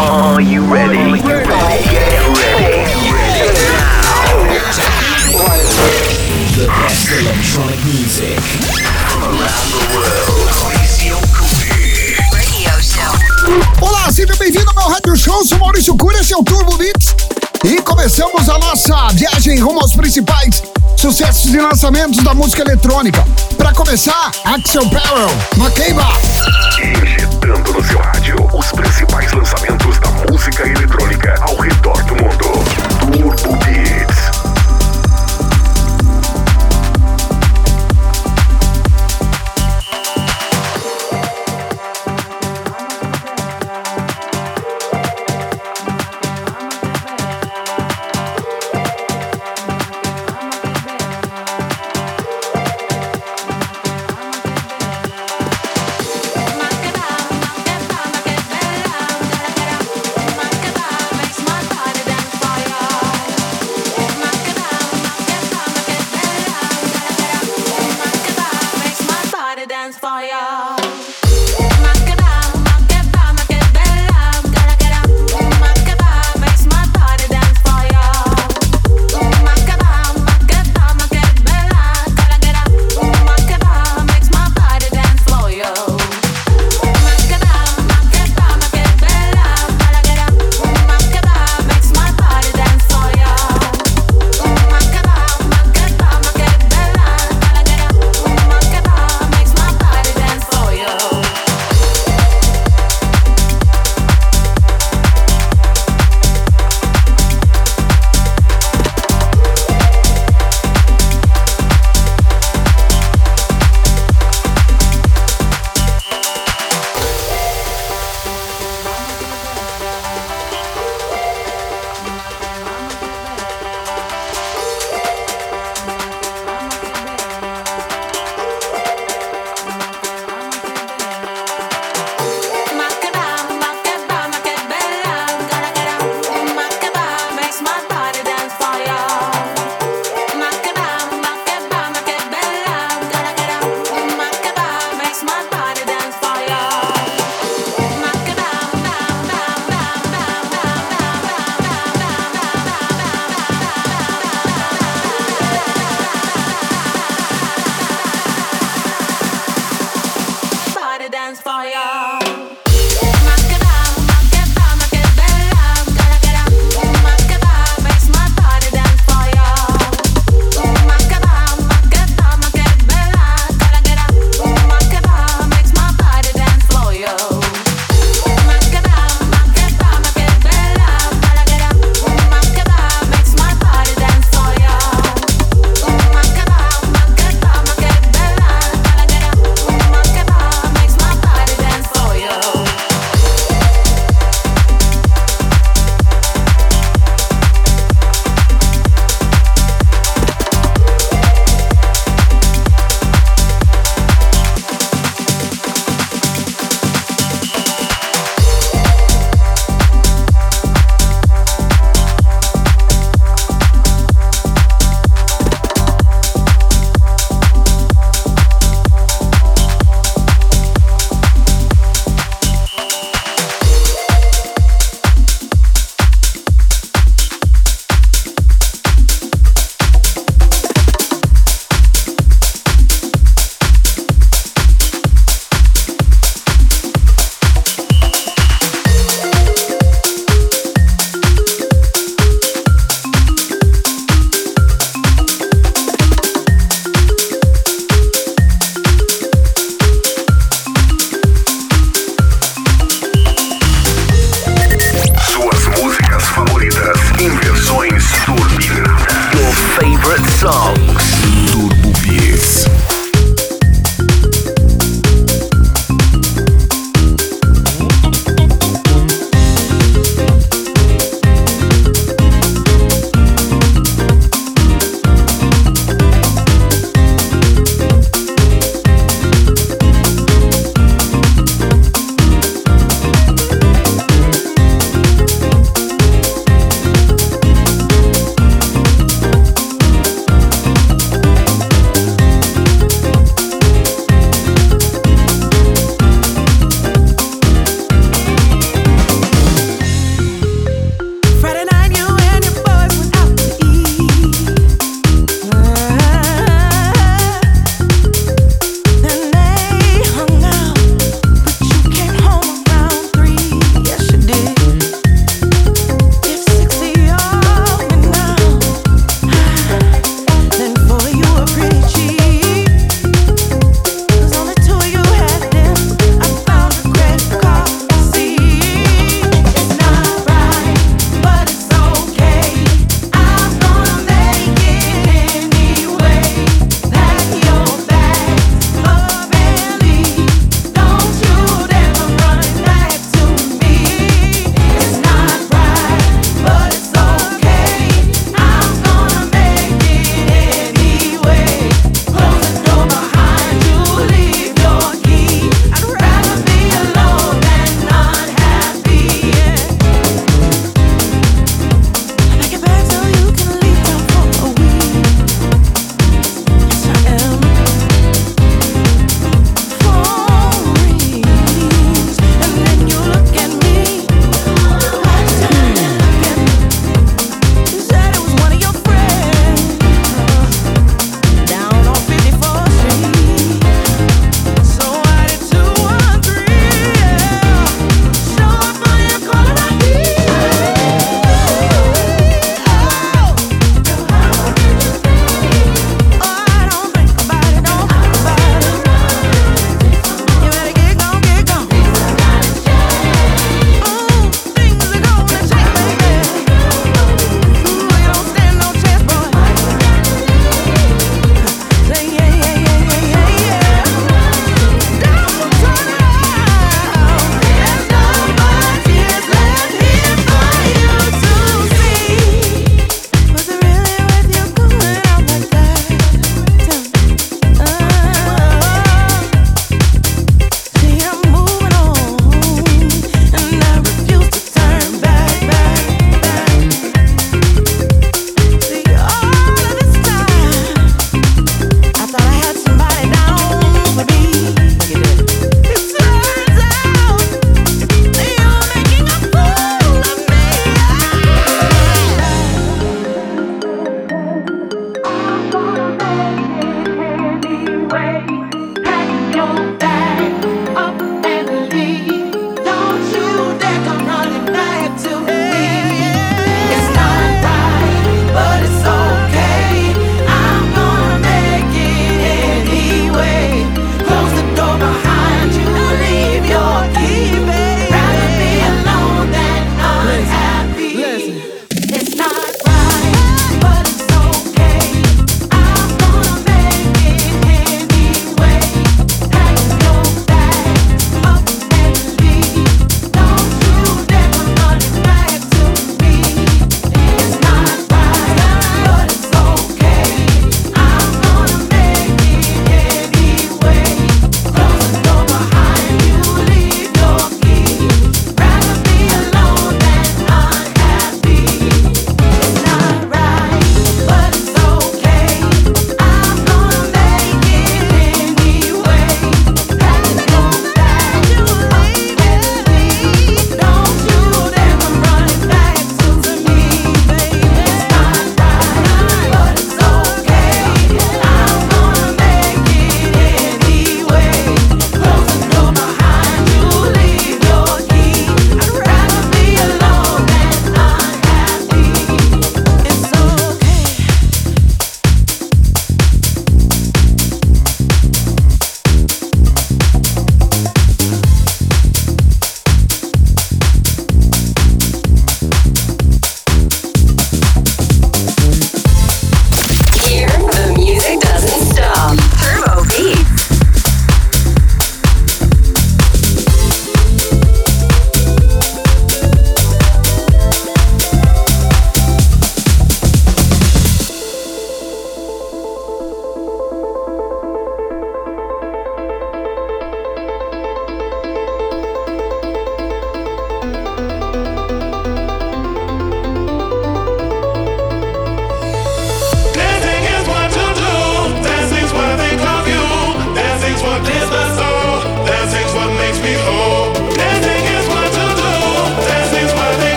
Are you ready? Are you ready? Get ready. The best electronic music. From around the world. Radio Show. Olá, seja bem-vindo ao meu rádio show. Sou Maurício Cura, esse é o Turbo Mix. E começamos a nossa viagem rumo aos principais sucessos e lançamentos da música eletrônica. Para começar, Axel Barrel, Makeba. Injetando no seu rádio os principais lançamentos da música eletrônica ao redor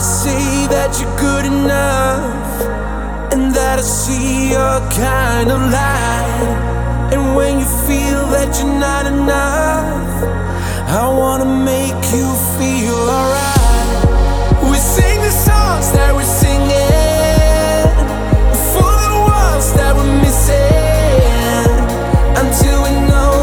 to say that you're good enough and that I see your kind of light. And when you feel that you're not enough, I wanna make you feel alright. We sing the songs that we're singing for the ones that we're missing until we know.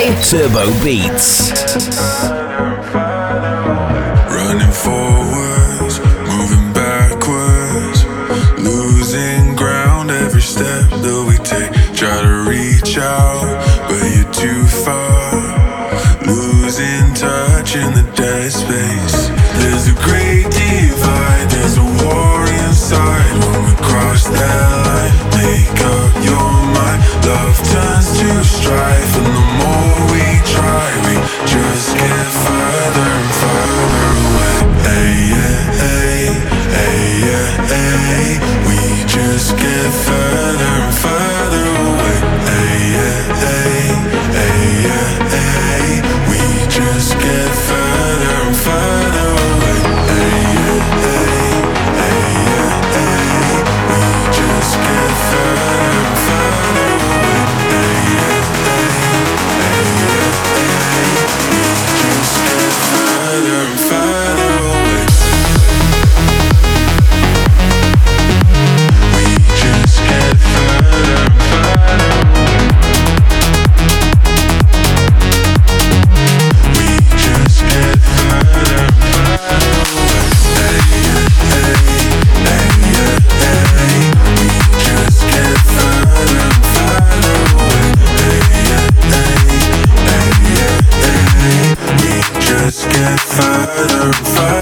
by Turbo Beats. Running forward. let's get further and further.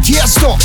Tiesto.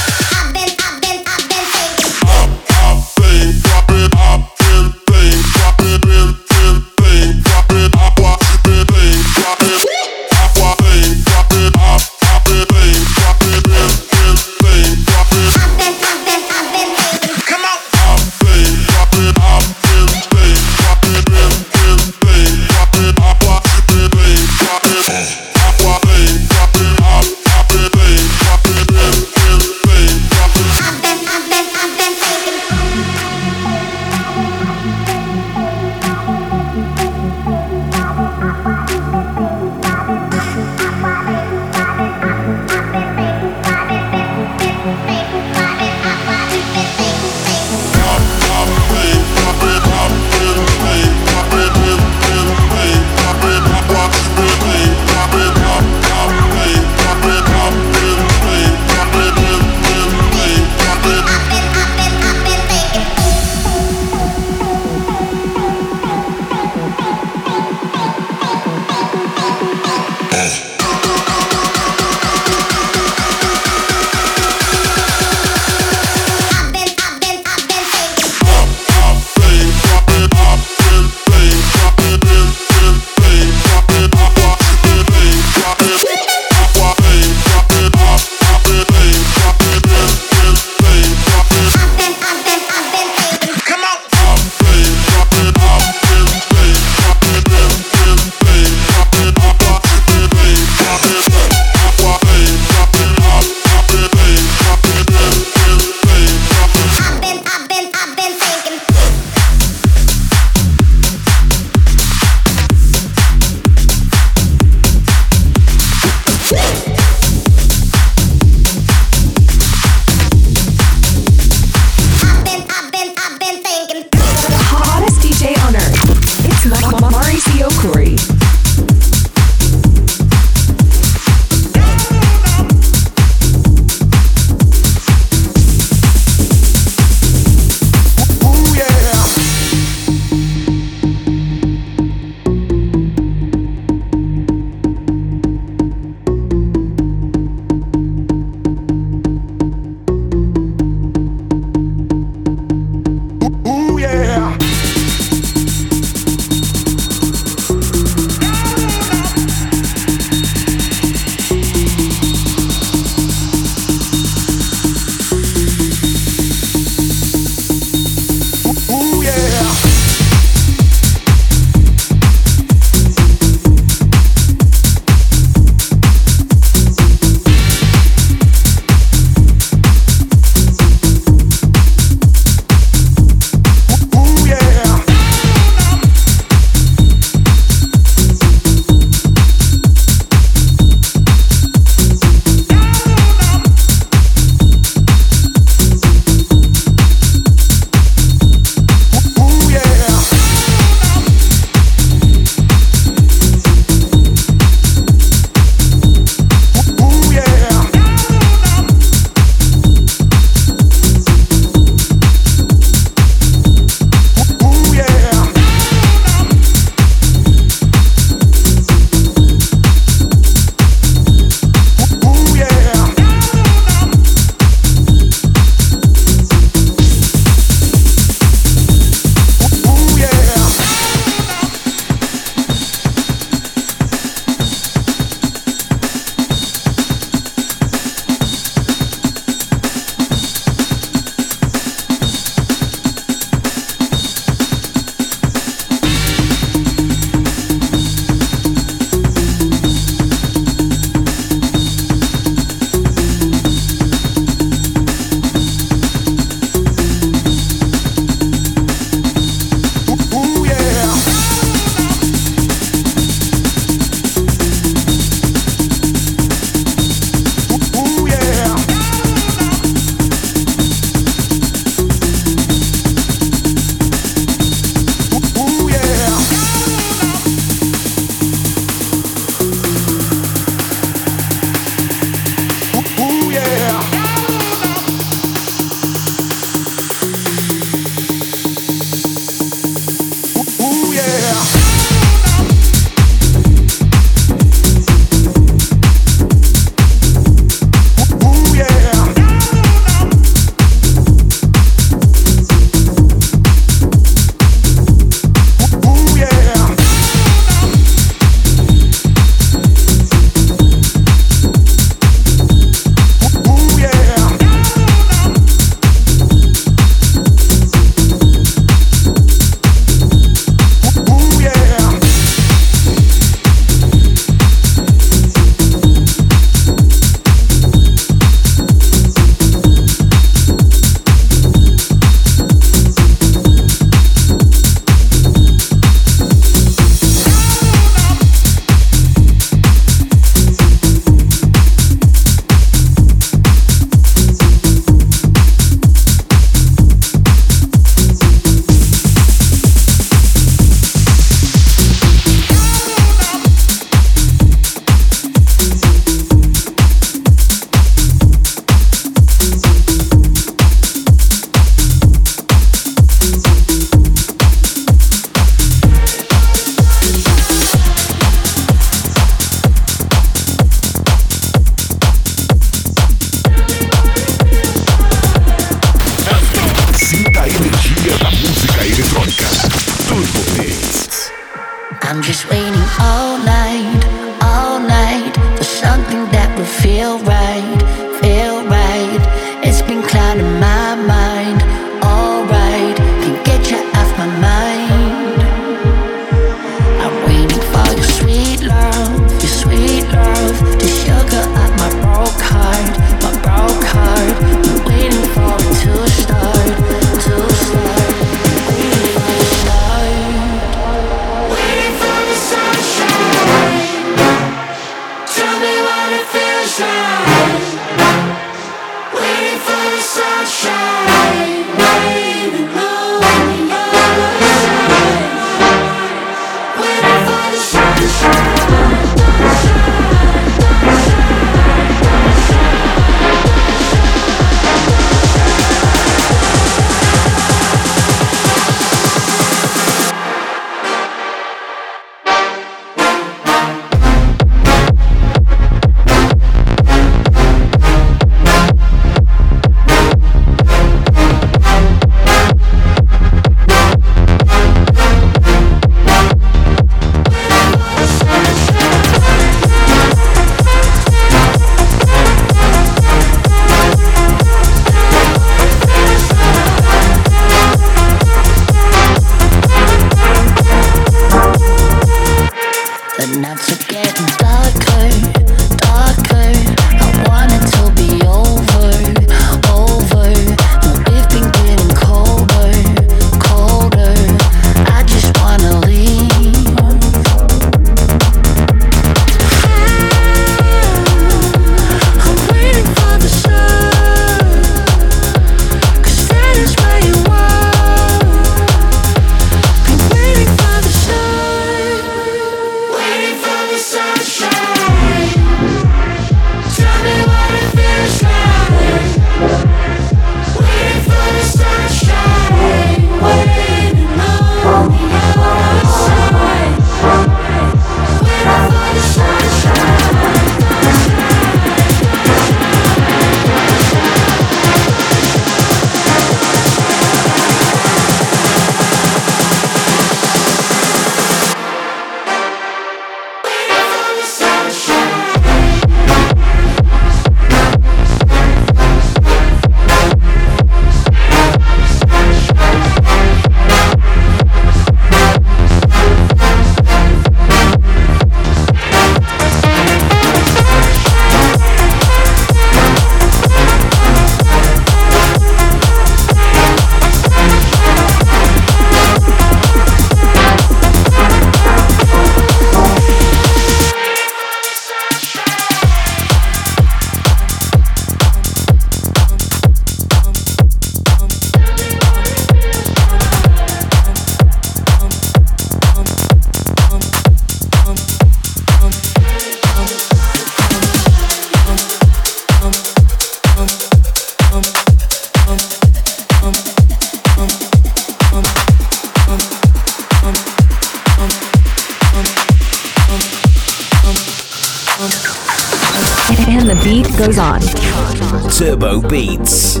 Turbo Beats.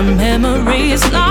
some memories. lost.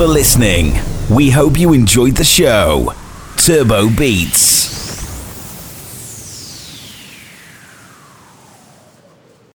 for listening. We hope you enjoyed the show. Turbo Beats.